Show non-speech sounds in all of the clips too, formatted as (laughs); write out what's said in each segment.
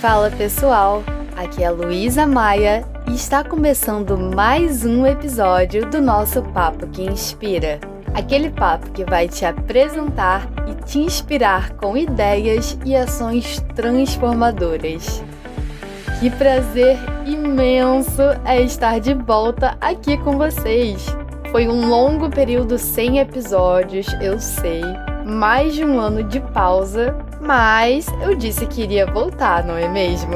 Fala pessoal, aqui é Luísa Maia e está começando mais um episódio do nosso Papo que Inspira. Aquele papo que vai te apresentar e te inspirar com ideias e ações transformadoras. Que prazer imenso é estar de volta aqui com vocês. Foi um longo período sem episódios, eu sei, mais de um ano de pausa, mas eu disse que iria voltar, não é mesmo?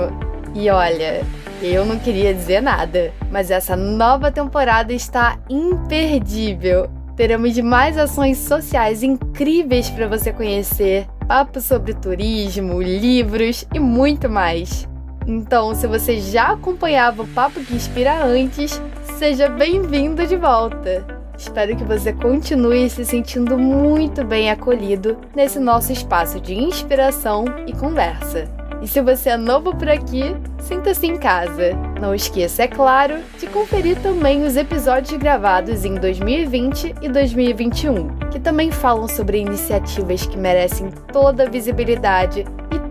E olha, eu não queria dizer nada, mas essa nova temporada está imperdível. Teremos mais ações sociais incríveis para você conhecer, papos sobre turismo, livros e muito mais. Então, se você já acompanhava o Papo que Inspira antes, seja bem-vindo de volta. Espero que você continue se sentindo muito bem acolhido nesse nosso espaço de inspiração e conversa. E se você é novo por aqui, sinta-se em casa. Não esqueça, é claro, de conferir também os episódios gravados em 2020 e 2021, que também falam sobre iniciativas que merecem toda a visibilidade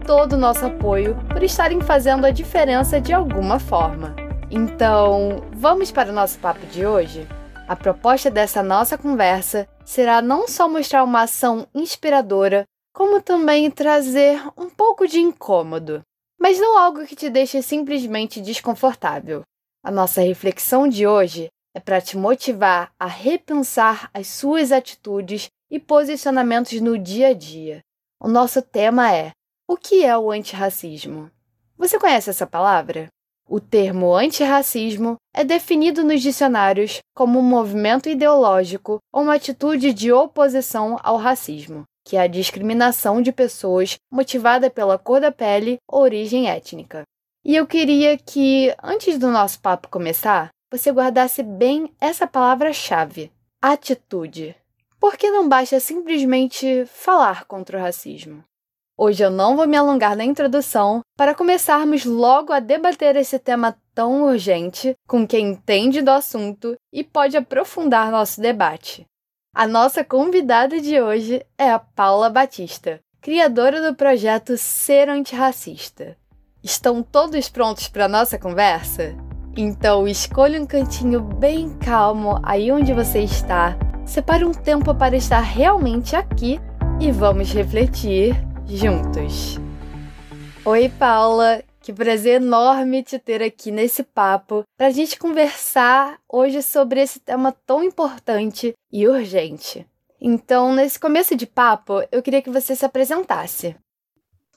todo o nosso apoio por estarem fazendo a diferença de alguma forma. Então, vamos para o nosso papo de hoje? A proposta dessa nossa conversa será não só mostrar uma ação inspiradora, como também trazer um pouco de incômodo, mas não algo que te deixe simplesmente desconfortável. A nossa reflexão de hoje é para te motivar a repensar as suas atitudes e posicionamentos no dia a dia. O nosso tema é o que é o antirracismo? Você conhece essa palavra? O termo antirracismo é definido nos dicionários como um movimento ideológico ou uma atitude de oposição ao racismo, que é a discriminação de pessoas motivada pela cor da pele ou origem étnica. E eu queria que, antes do nosso papo começar, você guardasse bem essa palavra-chave: atitude. Porque não basta simplesmente falar contra o racismo. Hoje eu não vou me alongar na introdução para começarmos logo a debater esse tema tão urgente com quem entende do assunto e pode aprofundar nosso debate. A nossa convidada de hoje é a Paula Batista, criadora do projeto Ser Antirracista. Estão todos prontos para a nossa conversa? Então escolha um cantinho bem calmo aí onde você está, separe um tempo para estar realmente aqui e vamos refletir juntos. Oi, Paula! Que prazer enorme te ter aqui nesse papo para a gente conversar hoje sobre esse tema tão importante e urgente. Então, nesse começo de papo, eu queria que você se apresentasse.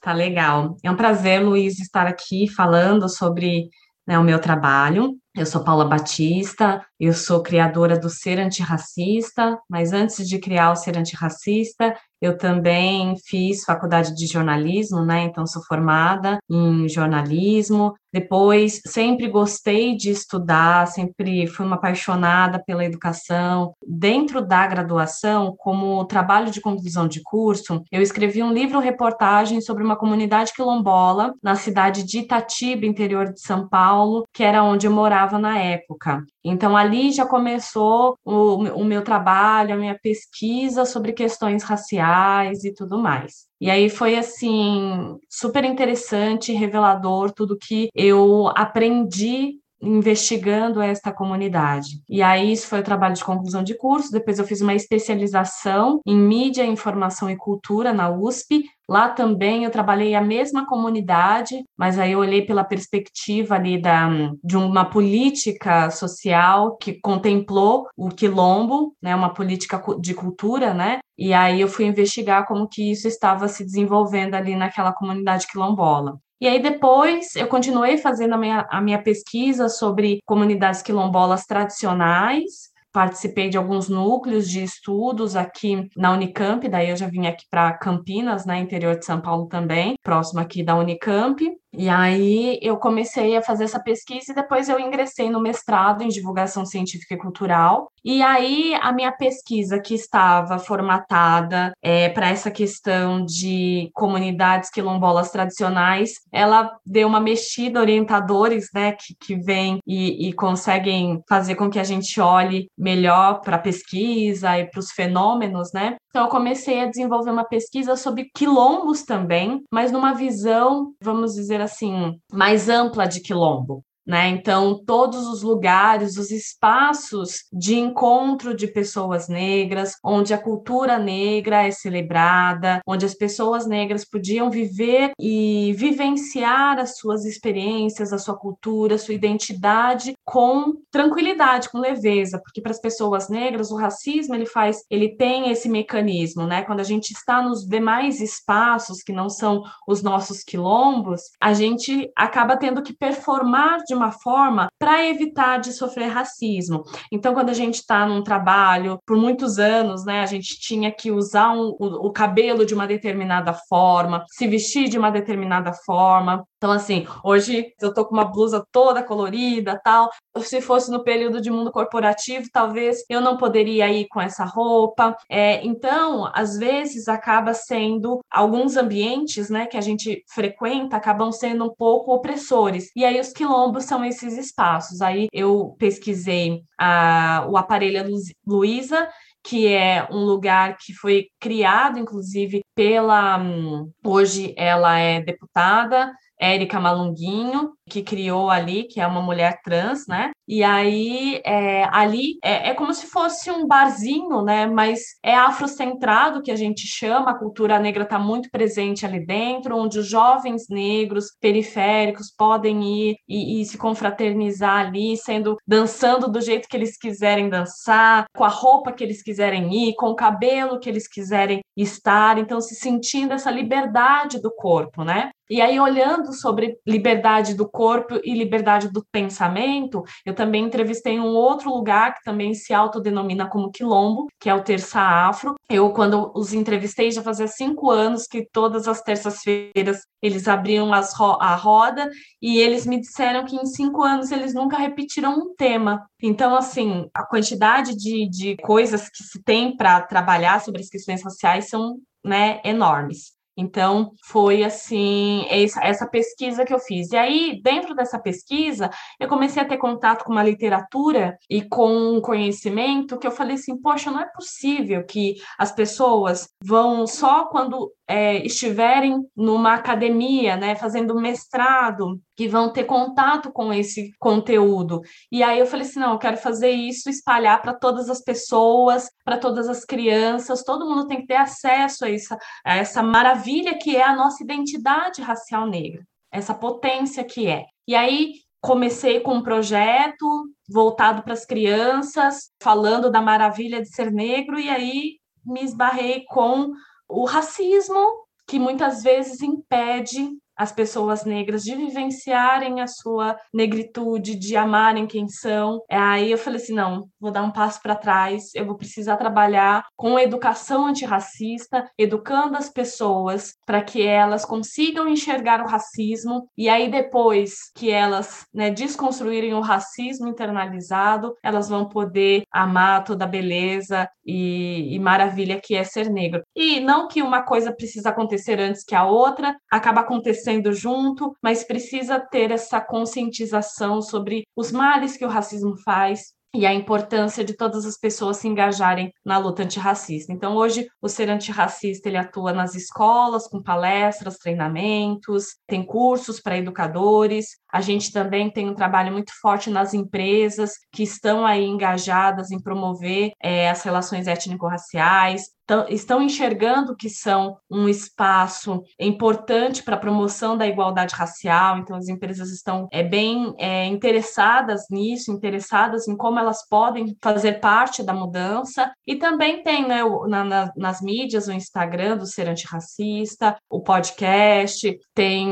Tá legal. É um prazer, Luiz, estar aqui falando sobre né, o meu trabalho. Eu sou Paula Batista, eu sou criadora do Ser Antirracista, mas antes de criar o Ser Antirracista, eu também fiz faculdade de jornalismo, né? Então sou formada em jornalismo. Depois sempre gostei de estudar, sempre fui uma apaixonada pela educação. Dentro da graduação, como trabalho de conclusão de curso, eu escrevi um livro reportagem sobre uma comunidade quilombola na cidade de Itatiba, interior de São Paulo, que era onde eu morava na época. Então, ali já começou o, o, meu trabalho, a minha pesquisa sobre questões raciais e tudo mais. E aí foi, assim, super interessante, revelador, tudo que eu aprendi investigando esta comunidade. E aí isso foi o trabalho de conclusão de curso, depois eu fiz uma especialização em mídia, informação e cultura na USP. Lá também eu trabalhei a mesma comunidade, mas aí eu olhei pela perspectiva ali da, de uma política social que contemplou o quilombo, né, uma política de cultura, né? E aí eu fui investigar como que isso estava se desenvolvendo ali naquela comunidade quilombola. E aí depois eu continuei fazendo a minha, a minha pesquisa sobre comunidades quilombolas tradicionais, participei de alguns núcleos de estudos aqui na Unicamp, daí eu já vim aqui para Campinas, né, interior de São Paulo também, próximo aqui da Unicamp. E aí eu comecei a fazer essa pesquisa e depois eu ingressei no mestrado em divulgação científica e cultural. E aí a minha pesquisa que estava formatada é, para essa questão de comunidades quilombolas tradicionais, ela deu uma mexida, orientadores, né, que, que vêm e, e conseguem fazer com que a gente olhe melhor para a pesquisa e para os fenômenos, né? Então, eu comecei a desenvolver uma pesquisa sobre quilombos também, mas numa visão, vamos dizer assim, mais ampla de quilombo. Né? Então, todos os lugares, os espaços de encontro de pessoas negras, onde a cultura negra é celebrada, onde as pessoas negras podiam viver e vivenciar as suas experiências, a sua cultura, a sua identidade com tranquilidade, com leveza, porque para as pessoas negras o racismo ele faz, ele tem esse mecanismo, né? Quando a gente está nos demais espaços que não são os nossos quilombos, a gente acaba tendo que performar de uma forma para evitar de sofrer racismo. Então, quando a gente está num trabalho, por muitos anos, né, a gente tinha que usar um, o, o cabelo de uma determinada forma, se vestir de uma determinada forma. Então, assim, hoje eu tô com uma blusa toda colorida, tal. Se fosse no período de mundo corporativo, talvez eu não poderia ir com essa roupa. É, então, às vezes acaba sendo alguns ambientes, né, que a gente frequenta, acabam sendo um pouco opressores. E aí os quilombos são esses espaços. Aí eu pesquisei a, o aparelho Luísa que é um lugar que foi criado, inclusive, pela. Hum, hoje ela é deputada, Érica Malunguinho, que criou ali, que é uma mulher trans, né? E aí, é, ali é, é, como se fosse um barzinho, né? Mas é afrocentrado, que a gente chama, a cultura negra está muito presente ali dentro, onde os jovens negros periféricos podem ir e, e se confraternizar ali, sendo dançando do jeito que eles quiserem dançar, com a roupa que eles quiserem ir, com o cabelo que eles quiserem estar, então se sentindo essa liberdade do corpo, né? E aí, olhando sobre liberdade do corpo e liberdade do pensamento, eu também entrevistei um outro lugar que também se autodenomina como Quilombo, que é o Terça Afro. Eu, quando os entrevistei, já fazia cinco anos que todas as terças-feiras eles abriam ro a roda e eles me disseram que em cinco anos eles nunca repetiram um tema. Então, assim, a quantidade de, de coisas que se tem para trabalhar sobre as questões raciais são né, enormes. Então, foi assim, essa pesquisa que eu fiz. E aí, dentro dessa pesquisa, eu comecei a ter contato com uma literatura e com um conhecimento que eu falei assim: poxa, não é possível que as pessoas vão só quando é, estiverem numa academia, né, fazendo mestrado, que vão ter contato com esse conteúdo. E aí eu falei assim, não, eu quero fazer isso, espalhar para todas as pessoas, para todas as crianças, todo mundo tem que ter acesso a essa, a essa maravilha que é a nossa identidade racial negra, essa potência que é. E aí comecei com um projeto voltado para as crianças, falando da maravilha de ser negro, e aí me esbarrei com o racismo, que muitas vezes impede as pessoas negras de vivenciarem a sua negritude, de amarem quem são. É, aí eu falei assim, não, vou dar um passo para trás, eu vou precisar trabalhar com educação antirracista, educando as pessoas para que elas consigam enxergar o racismo e aí depois que elas né, desconstruírem o racismo internalizado, elas vão poder amar toda a beleza e, e maravilha que é ser negro. E não que uma coisa precisa acontecer antes que a outra, acaba acontecendo junto, mas precisa ter essa conscientização sobre os males que o racismo faz, e a importância de todas as pessoas se engajarem na luta antirracista. Então, hoje, o Ser Antirracista ele atua nas escolas, com palestras, treinamentos, tem cursos para educadores. A gente também tem um trabalho muito forte nas empresas que estão aí engajadas em promover é, as relações étnico-raciais, estão enxergando que são um espaço importante para a promoção da igualdade racial, então as empresas estão é, bem é, interessadas nisso, interessadas em como elas podem fazer parte da mudança, e também tem né, na, na, nas mídias o Instagram do Ser Antirracista, o podcast, tem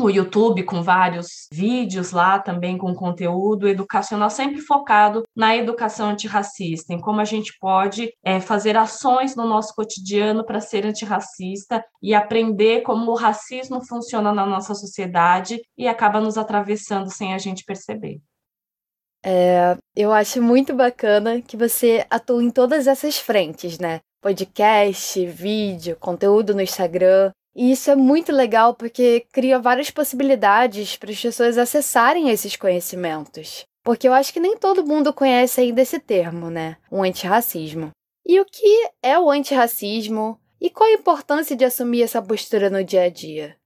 o YouTube com vários vídeos lá também com conteúdo educacional, sempre focado na educação antirracista, em como a gente pode é, fazer ações no nosso cotidiano para ser antirracista e aprender como o racismo funciona na nossa sociedade e acaba nos atravessando sem a gente perceber. É, eu acho muito bacana que você atua em todas essas frentes, né? Podcast, vídeo, conteúdo no Instagram. E isso é muito legal porque cria várias possibilidades para as pessoas acessarem esses conhecimentos. Porque eu acho que nem todo mundo conhece ainda esse termo, né? O antirracismo. E o que é o antirracismo? E qual a importância de assumir essa postura no dia a dia?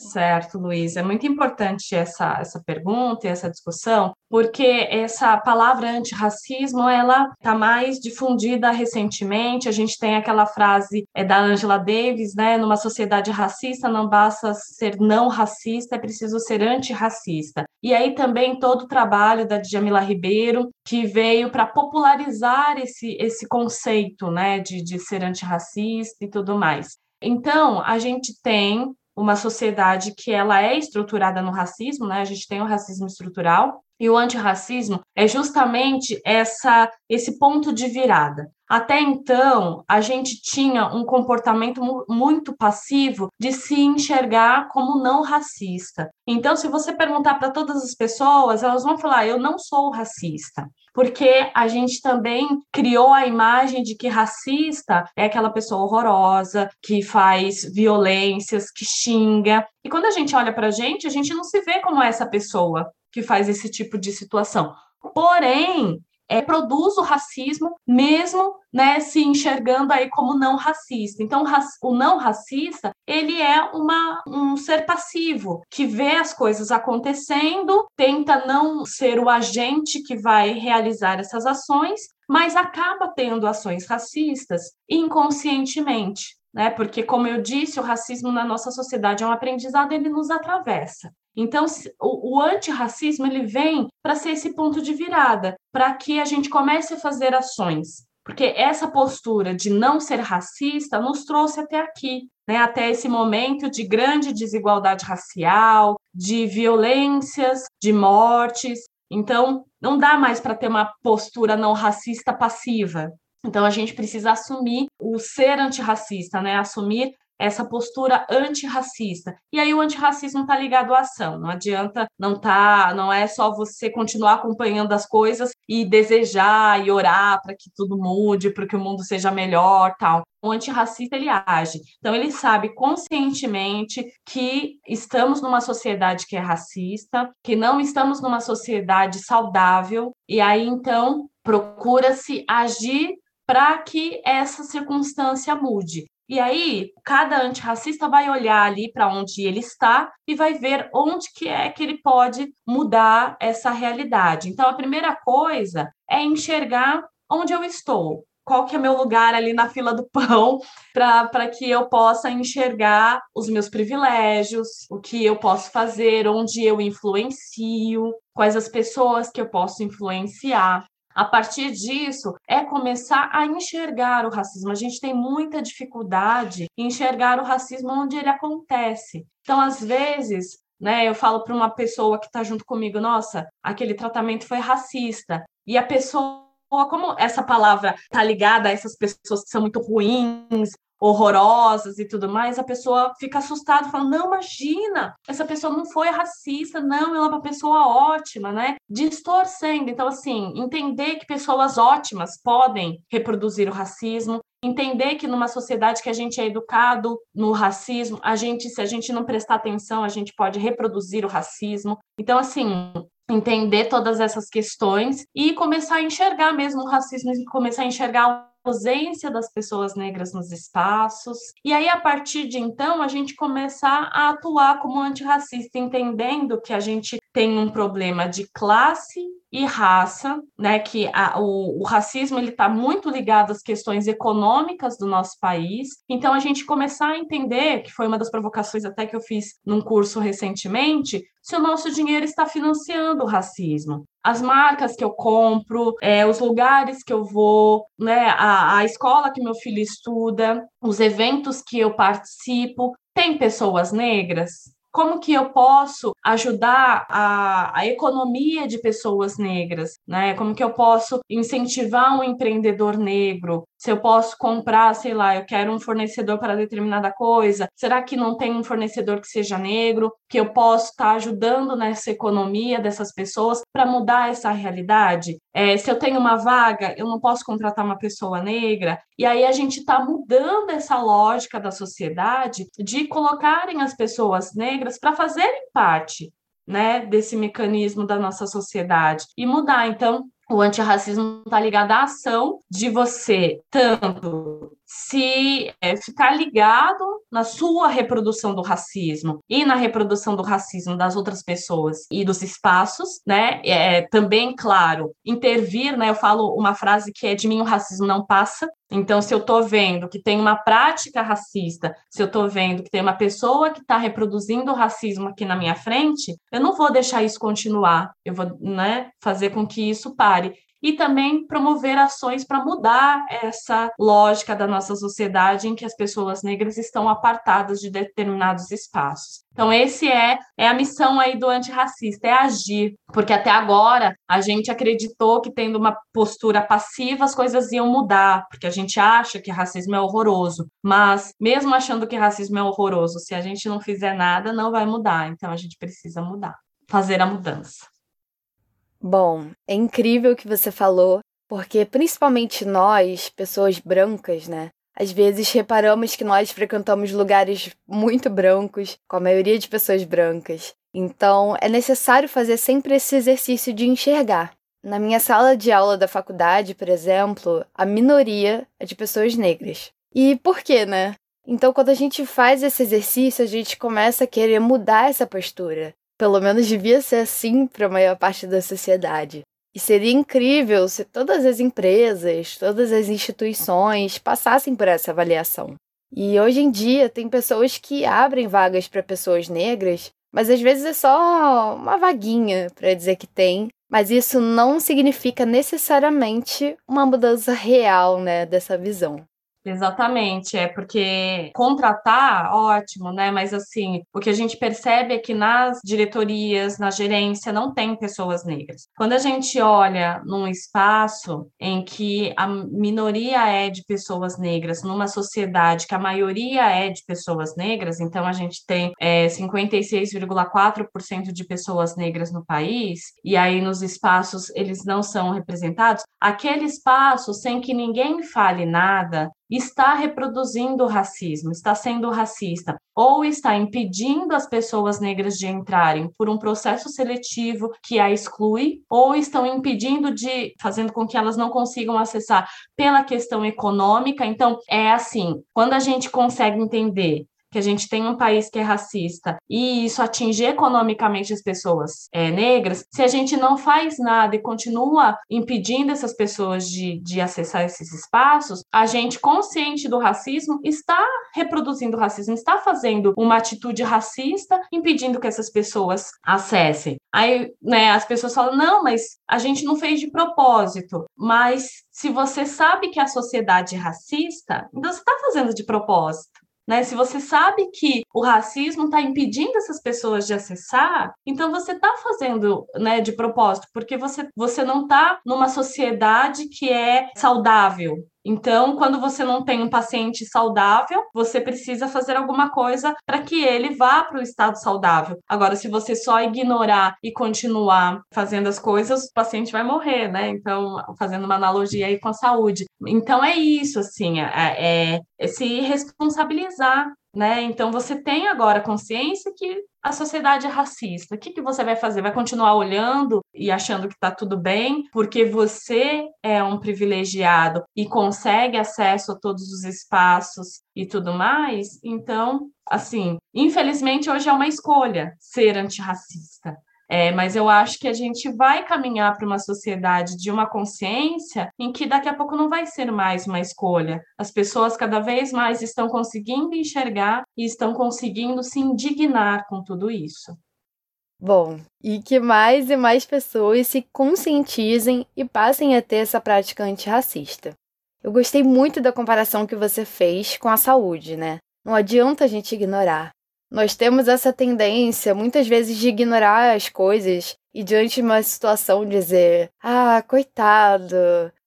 Certo, Luiz. É muito importante essa, essa pergunta e essa discussão, porque essa palavra antirracismo ela está mais difundida recentemente. A gente tem aquela frase é da Angela Davis, né? Numa sociedade racista não basta ser não racista, é preciso ser antirracista. E aí também todo o trabalho da Djamila Ribeiro, que veio para popularizar esse, esse conceito né, de, de ser antirracista e tudo mais. Então, a gente tem uma sociedade que ela é estruturada no racismo, né? A gente tem o racismo estrutural e o antirracismo é justamente essa esse ponto de virada. Até então, a gente tinha um comportamento muito passivo de se enxergar como não racista. Então, se você perguntar para todas as pessoas, elas vão falar: eu não sou racista porque a gente também criou a imagem de que racista é aquela pessoa horrorosa, que faz violências, que xinga. E quando a gente olha para a gente, a gente não se vê como essa pessoa que faz esse tipo de situação. Porém, é, produz o racismo, mesmo né, se enxergando aí como não racista. Então, o não racista, ele é uma, um ser passivo, que vê as coisas acontecendo, tenta não ser o agente que vai realizar essas ações, mas acaba tendo ações racistas inconscientemente. Né? Porque, como eu disse, o racismo na nossa sociedade é um aprendizado, ele nos atravessa. Então, o, o antirracismo ele vem para ser esse ponto de virada, para que a gente comece a fazer ações. Porque essa postura de não ser racista nos trouxe até aqui, né? até esse momento de grande desigualdade racial, de violências, de mortes. Então, não dá mais para ter uma postura não racista passiva. Então, a gente precisa assumir o ser antirracista, né? assumir essa postura antirracista. E aí o antirracismo está ligado à ação. Não adianta, não tá, não é só você continuar acompanhando as coisas e desejar e orar para que tudo mude, para que o mundo seja melhor, tal. O antirracista ele age. Então ele sabe conscientemente que estamos numa sociedade que é racista, que não estamos numa sociedade saudável e aí então procura-se agir para que essa circunstância mude. E aí, cada antirracista vai olhar ali para onde ele está e vai ver onde que é que ele pode mudar essa realidade. Então, a primeira coisa é enxergar onde eu estou, qual que é meu lugar ali na fila do pão (laughs) para que eu possa enxergar os meus privilégios, o que eu posso fazer, onde eu influencio, quais as pessoas que eu posso influenciar. A partir disso, é começar a enxergar o racismo. A gente tem muita dificuldade em enxergar o racismo onde ele acontece. Então, às vezes, né, eu falo para uma pessoa que está junto comigo, nossa, aquele tratamento foi racista. E a pessoa como essa palavra está ligada a essas pessoas que são muito ruins, horrorosas e tudo mais, a pessoa fica assustada, fala: não, imagina, essa pessoa não foi racista, não, ela é uma pessoa ótima, né? Distorcendo. Então, assim, entender que pessoas ótimas podem reproduzir o racismo, entender que numa sociedade que a gente é educado no racismo, a gente, se a gente não prestar atenção, a gente pode reproduzir o racismo. Então, assim, entender todas essas questões e começar a enxergar mesmo o racismo, começar a enxergar ausência das pessoas negras nos espaços. E aí, a partir de então, a gente começar a atuar como antirracista, entendendo que a gente tem um problema de classe e raça, né? Que a, o, o racismo ele está muito ligado às questões econômicas do nosso país. Então a gente começar a entender, que foi uma das provocações até que eu fiz num curso recentemente, se o nosso dinheiro está financiando o racismo. As marcas que eu compro, é, os lugares que eu vou, né, a, a escola que meu filho estuda, os eventos que eu participo, tem pessoas negras? como que eu posso ajudar a, a economia de pessoas negras, né? Como que eu posso incentivar um empreendedor negro? Se eu posso comprar, sei lá, eu quero um fornecedor para determinada coisa, será que não tem um fornecedor que seja negro, que eu posso estar tá ajudando nessa economia dessas pessoas para mudar essa realidade? É, se eu tenho uma vaga, eu não posso contratar uma pessoa negra, e aí a gente está mudando essa lógica da sociedade de colocarem as pessoas negras para fazerem parte né, desse mecanismo da nossa sociedade e mudar. Então, o antirracismo está ligado à ação de você tanto se é, ficar ligado na sua reprodução do racismo e na reprodução do racismo das outras pessoas e dos espaços, né? É, também, claro, intervir, né? Eu falo uma frase que é de mim o racismo não passa. Então, se eu estou vendo que tem uma prática racista, se eu estou vendo que tem uma pessoa que está reproduzindo o racismo aqui na minha frente, eu não vou deixar isso continuar. Eu vou, né, fazer com que isso pare e também promover ações para mudar essa lógica da nossa sociedade em que as pessoas negras estão apartadas de determinados espaços. Então, esse é, é a missão aí do antirracista, é agir, porque até agora a gente acreditou que tendo uma postura passiva as coisas iam mudar, porque a gente acha que racismo é horroroso, mas mesmo achando que racismo é horroroso, se a gente não fizer nada, não vai mudar. Então, a gente precisa mudar, fazer a mudança. Bom, é incrível o que você falou, porque principalmente nós, pessoas brancas, né? Às vezes reparamos que nós frequentamos lugares muito brancos, com a maioria de pessoas brancas. Então, é necessário fazer sempre esse exercício de enxergar. Na minha sala de aula da faculdade, por exemplo, a minoria é de pessoas negras. E por quê, né? Então, quando a gente faz esse exercício, a gente começa a querer mudar essa postura. Pelo menos devia ser assim para a maior parte da sociedade. E seria incrível se todas as empresas, todas as instituições passassem por essa avaliação. E hoje em dia tem pessoas que abrem vagas para pessoas negras, mas às vezes é só uma vaguinha para dizer que tem, mas isso não significa necessariamente uma mudança real, né, dessa visão. Exatamente, é porque contratar, ótimo, né? Mas assim, o que a gente percebe é que nas diretorias, na gerência, não tem pessoas negras. Quando a gente olha num espaço em que a minoria é de pessoas negras, numa sociedade que a maioria é de pessoas negras, então a gente tem é, 56,4% de pessoas negras no país, e aí nos espaços eles não são representados, aquele espaço sem que ninguém fale nada, está reproduzindo o racismo, está sendo racista, ou está impedindo as pessoas negras de entrarem por um processo seletivo que a exclui, ou estão impedindo de, fazendo com que elas não consigam acessar pela questão econômica. Então, é assim, quando a gente consegue entender que a gente tem um país que é racista e isso atingir economicamente as pessoas é, negras, se a gente não faz nada e continua impedindo essas pessoas de, de acessar esses espaços, a gente, consciente do racismo, está reproduzindo o racismo, está fazendo uma atitude racista, impedindo que essas pessoas acessem. Aí, né, as pessoas falam: não, mas a gente não fez de propósito. Mas se você sabe que a sociedade é racista, então você está fazendo de propósito. Né? Se você sabe que o racismo está impedindo essas pessoas de acessar, então você está fazendo né, de propósito, porque você, você não está numa sociedade que é saudável, então, quando você não tem um paciente saudável, você precisa fazer alguma coisa para que ele vá para o estado saudável. Agora, se você só ignorar e continuar fazendo as coisas, o paciente vai morrer, né? Então, fazendo uma analogia aí com a saúde. Então, é isso, assim, é, é, se responsabilizar né? Então você tem agora consciência que a sociedade é racista. O que, que você vai fazer? Vai continuar olhando e achando que está tudo bem, porque você é um privilegiado e consegue acesso a todos os espaços e tudo mais? Então, assim, infelizmente hoje é uma escolha ser antirracista. É, mas eu acho que a gente vai caminhar para uma sociedade de uma consciência em que daqui a pouco não vai ser mais uma escolha. As pessoas cada vez mais estão conseguindo enxergar e estão conseguindo se indignar com tudo isso. Bom, e que mais e mais pessoas se conscientizem e passem a ter essa prática antirracista. Eu gostei muito da comparação que você fez com a saúde, né? Não adianta a gente ignorar. Nós temos essa tendência, muitas vezes, de ignorar as coisas e, diante de uma situação, dizer: Ah, coitado,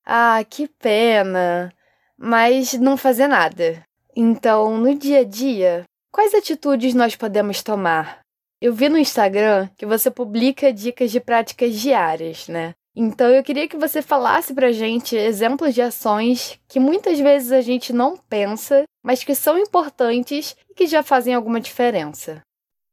ah, que pena, mas não fazer nada. Então, no dia a dia, quais atitudes nós podemos tomar? Eu vi no Instagram que você publica dicas de práticas diárias, né? Então eu queria que você falasse pra gente exemplos de ações que muitas vezes a gente não pensa, mas que são importantes e que já fazem alguma diferença.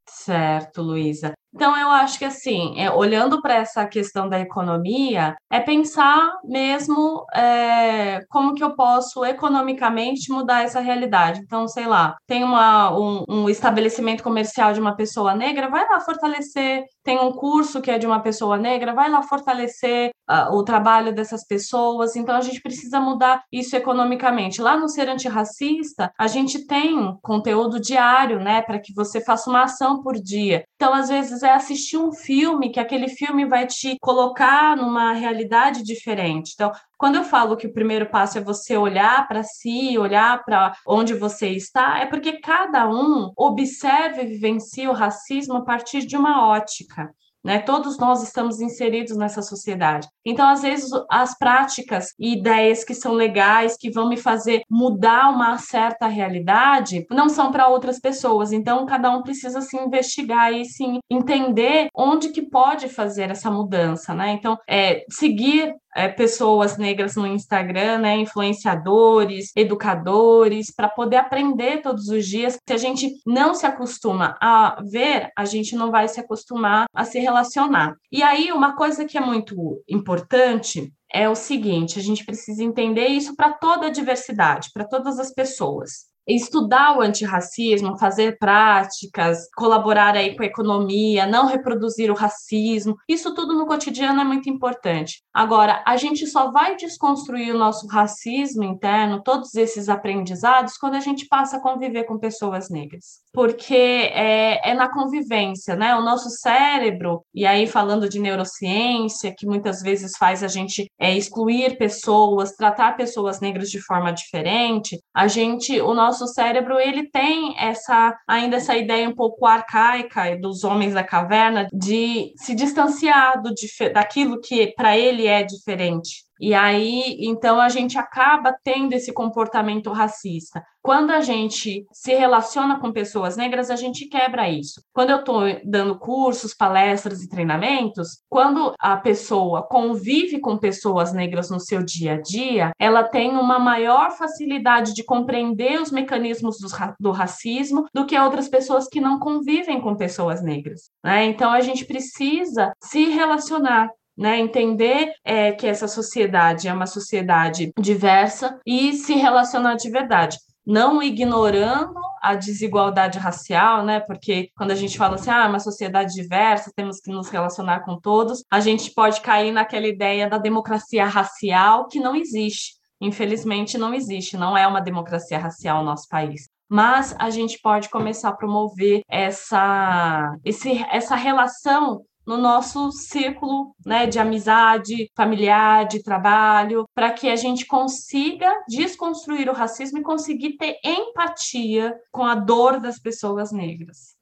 Certo, Luísa. Então, eu acho que, assim, é, olhando para essa questão da economia, é pensar mesmo é, como que eu posso economicamente mudar essa realidade. Então, sei lá, tem uma, um, um estabelecimento comercial de uma pessoa negra, vai lá fortalecer. Tem um curso que é de uma pessoa negra, vai lá fortalecer uh, o trabalho dessas pessoas. Então, a gente precisa mudar isso economicamente. Lá no Ser Antirracista, a gente tem conteúdo diário, né, para que você faça uma ação por dia. Então, às vezes, vezes é assistir um filme, que aquele filme vai te colocar numa realidade diferente. Então, quando eu falo que o primeiro passo é você olhar para si, olhar para onde você está, é porque cada um observa e vivencia o racismo a partir de uma ótica. Né? Todos nós estamos inseridos nessa sociedade. Então, às vezes, as práticas e ideias que são legais, que vão me fazer mudar uma certa realidade, não são para outras pessoas. Então, cada um precisa se investigar e se entender onde que pode fazer essa mudança, né? Então, é, seguir é, pessoas negras no Instagram, né, influenciadores, educadores, para poder aprender todos os dias. Se a gente não se acostuma a ver, a gente não vai se acostumar a se relacionar. E aí, uma coisa que é muito importante é o seguinte: a gente precisa entender isso para toda a diversidade, para todas as pessoas estudar o antirracismo, fazer práticas, colaborar aí com a economia, não reproduzir o racismo, isso tudo no cotidiano é muito importante. Agora, a gente só vai desconstruir o nosso racismo interno, todos esses aprendizados, quando a gente passa a conviver com pessoas negras. Porque é, é na convivência, né? O nosso cérebro, e aí falando de neurociência, que muitas vezes faz a gente é, excluir pessoas, tratar pessoas negras de forma diferente, a gente, o nosso nosso cérebro ele tem essa ainda essa ideia um pouco arcaica dos homens da caverna de se distanciar do, daquilo que para ele é diferente. E aí, então, a gente acaba tendo esse comportamento racista. Quando a gente se relaciona com pessoas negras, a gente quebra isso. Quando eu estou dando cursos, palestras e treinamentos, quando a pessoa convive com pessoas negras no seu dia a dia, ela tem uma maior facilidade de compreender os mecanismos do, do racismo do que outras pessoas que não convivem com pessoas negras. Né? Então, a gente precisa se relacionar né? Entender é, que essa sociedade é uma sociedade diversa e se relacionar de verdade. Não ignorando a desigualdade racial, né? Porque quando a gente fala assim, ah, é uma sociedade diversa, temos que nos relacionar com todos, a gente pode cair naquela ideia da democracia racial que não existe. Infelizmente, não existe, não é uma democracia racial no nosso país mas a gente pode começar a promover essa, esse, essa relação no nosso círculo né, de amizade, familiar, de trabalho, para que a gente consiga desconstruir o racismo e conseguir ter empatia com a dor das pessoas negras.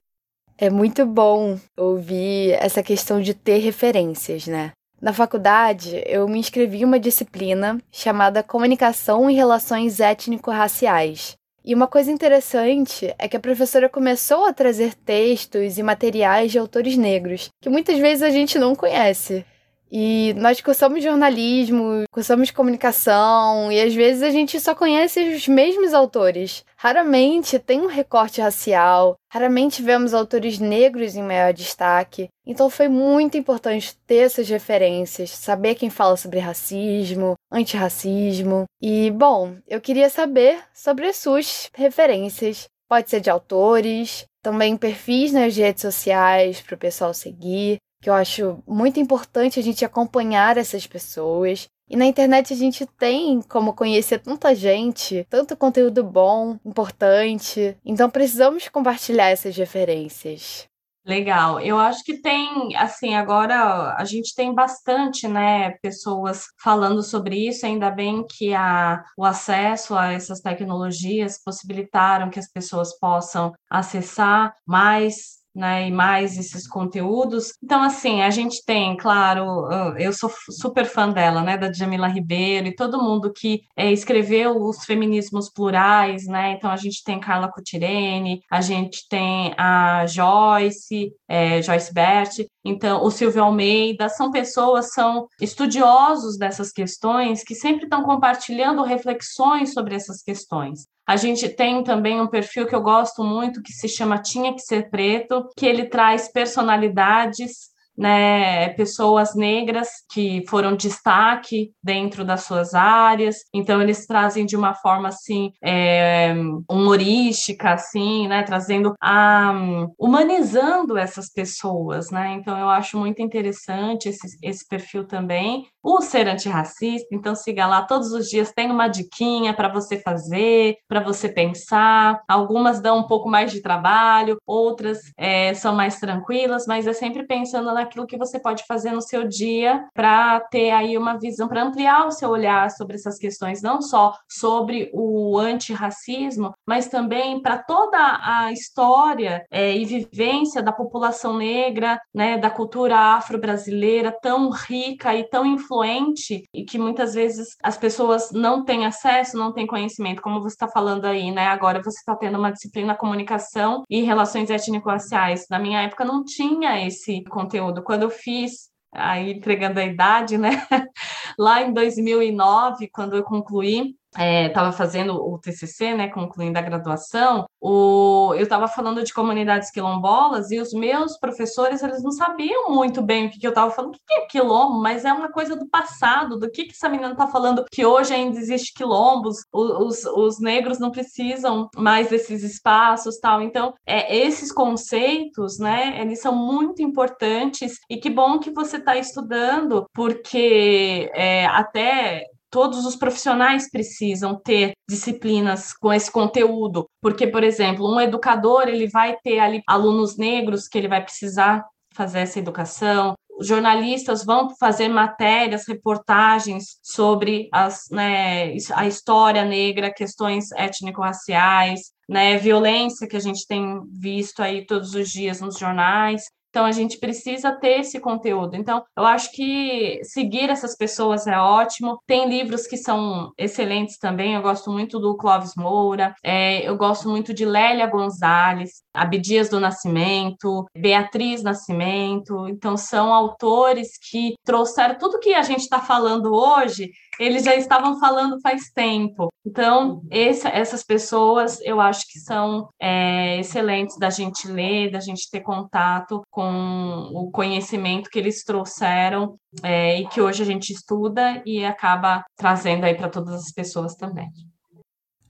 É muito bom ouvir essa questão de ter referências, né? Na faculdade, eu me inscrevi em uma disciplina chamada Comunicação e Relações Étnico-Raciais, e uma coisa interessante é que a professora começou a trazer textos e materiais de autores negros, que muitas vezes a gente não conhece. E nós cursamos jornalismo, cursamos comunicação, e às vezes a gente só conhece os mesmos autores. Raramente tem um recorte racial, raramente vemos autores negros em maior destaque. Então foi muito importante ter essas referências, saber quem fala sobre racismo, antirracismo. E, bom, eu queria saber sobre as suas referências. Pode ser de autores, também perfis nas redes sociais para o pessoal seguir que eu acho muito importante a gente acompanhar essas pessoas. E na internet a gente tem como conhecer tanta gente, tanto conteúdo bom, importante. Então precisamos compartilhar essas referências. Legal. Eu acho que tem, assim, agora a gente tem bastante, né, pessoas falando sobre isso, ainda bem que a, o acesso a essas tecnologias possibilitaram que as pessoas possam acessar mais né, e mais esses conteúdos. Então, assim, a gente tem, claro, eu sou super fã dela, né, da Jamila Ribeiro e todo mundo que é, escreveu os feminismos plurais, né, então a gente tem Carla Cutirene, a gente tem a Joyce, é, Joyce Bert, então o Silvio Almeida, são pessoas, são estudiosos dessas questões que sempre estão compartilhando reflexões sobre essas questões. A gente tem também um perfil que eu gosto muito, que se chama Tinha que Ser Preto, que ele traz personalidades né, pessoas negras que foram destaque dentro das suas áreas, então eles trazem de uma forma assim é, humorística, assim, né, trazendo a humanizando essas pessoas, né? Então eu acho muito interessante esse, esse perfil também. O ser antirracista, então siga lá todos os dias, tem uma diquinha para você fazer, para você pensar. Algumas dão um pouco mais de trabalho, outras é, são mais tranquilas, mas é sempre pensando na aquilo que você pode fazer no seu dia para ter aí uma visão, para ampliar o seu olhar sobre essas questões, não só sobre o antirracismo, mas também para toda a história é, e vivência da população negra, né, da cultura afro-brasileira tão rica e tão influente e que muitas vezes as pessoas não têm acesso, não têm conhecimento, como você está falando aí, né? Agora você está tendo uma disciplina comunicação e relações étnico-raciais. Na minha época não tinha esse conteúdo quando eu fiz, aí entregando a idade, né? (laughs) Lá em 2009, quando eu concluí, estava é, fazendo o TCC, né, concluindo a graduação, o, eu estava falando de comunidades quilombolas e os meus professores eles não sabiam muito bem o que, que eu estava falando, o que, que é quilombo, mas é uma coisa do passado, do que, que essa menina está falando, que hoje ainda existe quilombos, os, os, os, negros não precisam mais desses espaços, tal. Então, é, esses conceitos, né, eles são muito importantes e que bom que você está estudando, porque é, até todos os profissionais precisam ter disciplinas com esse conteúdo, porque, por exemplo, um educador ele vai ter ali alunos negros que ele vai precisar fazer essa educação. Jornalistas vão fazer matérias, reportagens sobre as, né, a história negra, questões étnico-raciais, né, violência que a gente tem visto aí todos os dias nos jornais. Então, a gente precisa ter esse conteúdo. Então, eu acho que seguir essas pessoas é ótimo. Tem livros que são excelentes também. Eu gosto muito do Clóvis Moura, é, eu gosto muito de Lélia Gonzalez, Abdias do Nascimento, Beatriz Nascimento. Então, são autores que trouxeram tudo que a gente está falando hoje, eles já estavam falando faz tempo. Então, esse, essas pessoas eu acho que são é, excelentes da gente ler, da gente ter contato com o conhecimento que eles trouxeram é, e que hoje a gente estuda e acaba trazendo aí para todas as pessoas também.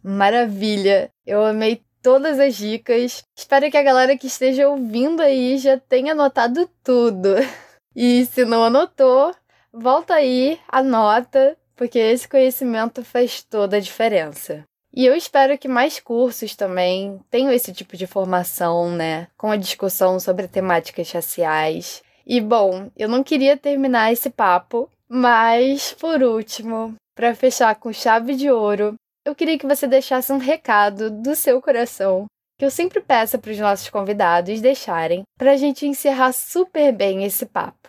Maravilha! Eu amei todas as dicas. Espero que a galera que esteja ouvindo aí já tenha anotado tudo. (laughs) E se não anotou, volta aí, anota, porque esse conhecimento faz toda a diferença. E eu espero que mais cursos também tenham esse tipo de formação, né? Com a discussão sobre temáticas raciais. E bom, eu não queria terminar esse papo, mas por último, para fechar com chave de ouro, eu queria que você deixasse um recado do seu coração, que eu sempre peço para os nossos convidados deixarem, para a gente encerrar super bem esse papo.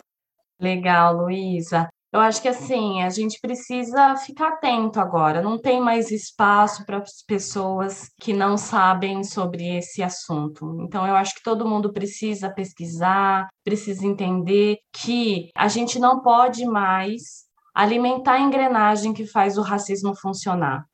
Legal, Luísa. Eu acho que assim, a gente precisa ficar atento agora. Não tem mais espaço para as pessoas que não sabem sobre esse assunto. Então, eu acho que todo mundo precisa pesquisar, precisa entender que a gente não pode mais alimentar a engrenagem que faz o racismo funcionar.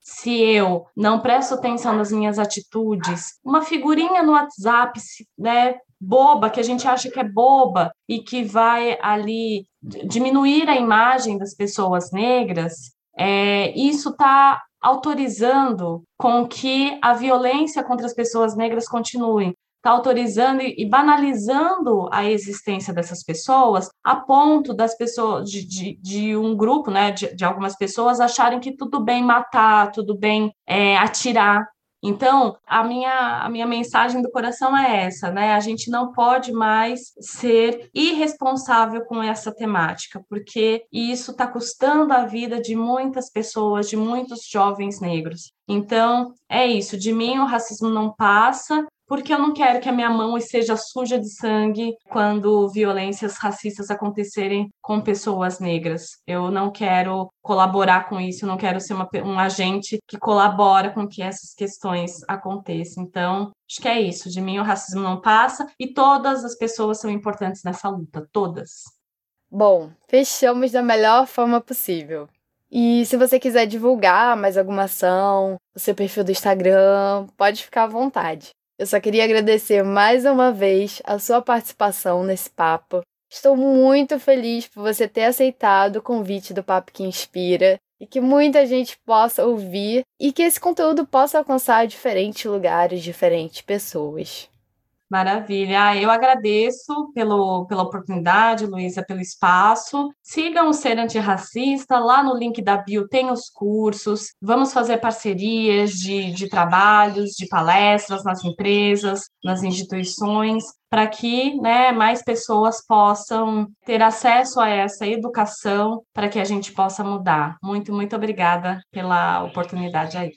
Se eu não presto atenção nas minhas atitudes, uma figurinha no WhatsApp, né, boba, que a gente acha que é boba e que vai ali diminuir a imagem das pessoas negras, é, isso está autorizando com que a violência contra as pessoas negras continue. Está autorizando e banalizando a existência dessas pessoas a ponto das pessoas, de, de, de um grupo, né, de, de, algumas pessoas acharem que tudo bem matar, tudo bem é, atirar então, a minha, a minha mensagem do coração é essa, né? A gente não pode mais ser irresponsável com essa temática, porque isso está custando a vida de muitas pessoas, de muitos jovens negros. Então, é isso. De mim, o racismo não passa, porque eu não quero que a minha mão seja suja de sangue quando violências racistas acontecerem com pessoas negras. Eu não quero colaborar com isso, eu não quero ser uma, um agente que colabora com que essas questões aconteçam. Então, acho que é isso. De mim, o racismo não passa e todas as pessoas são importantes nessa luta, todas. Bom, fechamos da melhor forma possível. E se você quiser divulgar mais alguma ação, o seu perfil do Instagram, pode ficar à vontade. Eu só queria agradecer mais uma vez a sua participação nesse papo. Estou muito feliz por você ter aceitado o convite do Papo que Inspira e que muita gente possa ouvir e que esse conteúdo possa alcançar diferentes lugares, diferentes pessoas. Maravilha. Eu agradeço pelo, pela oportunidade, Luísa, pelo espaço. Sigam o Ser Antirracista. Lá no link da bio tem os cursos. Vamos fazer parcerias de, de trabalhos, de palestras nas empresas, nas instituições, para que né, mais pessoas possam ter acesso a essa educação para que a gente possa mudar. Muito, muito obrigada pela oportunidade aí.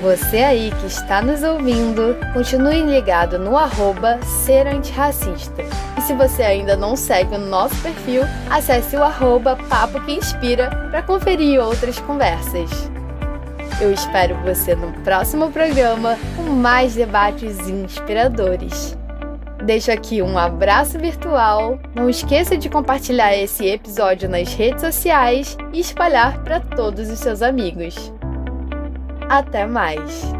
Você aí que está nos ouvindo, continue ligado no arroba Ser Antirracista. E se você ainda não segue o nosso perfil, acesse o arroba Papo que Inspira para conferir outras conversas. Eu espero você no próximo programa com mais debates inspiradores. Deixo aqui um abraço virtual. Não esqueça de compartilhar esse episódio nas redes sociais e espalhar para todos os seus amigos. Até mais!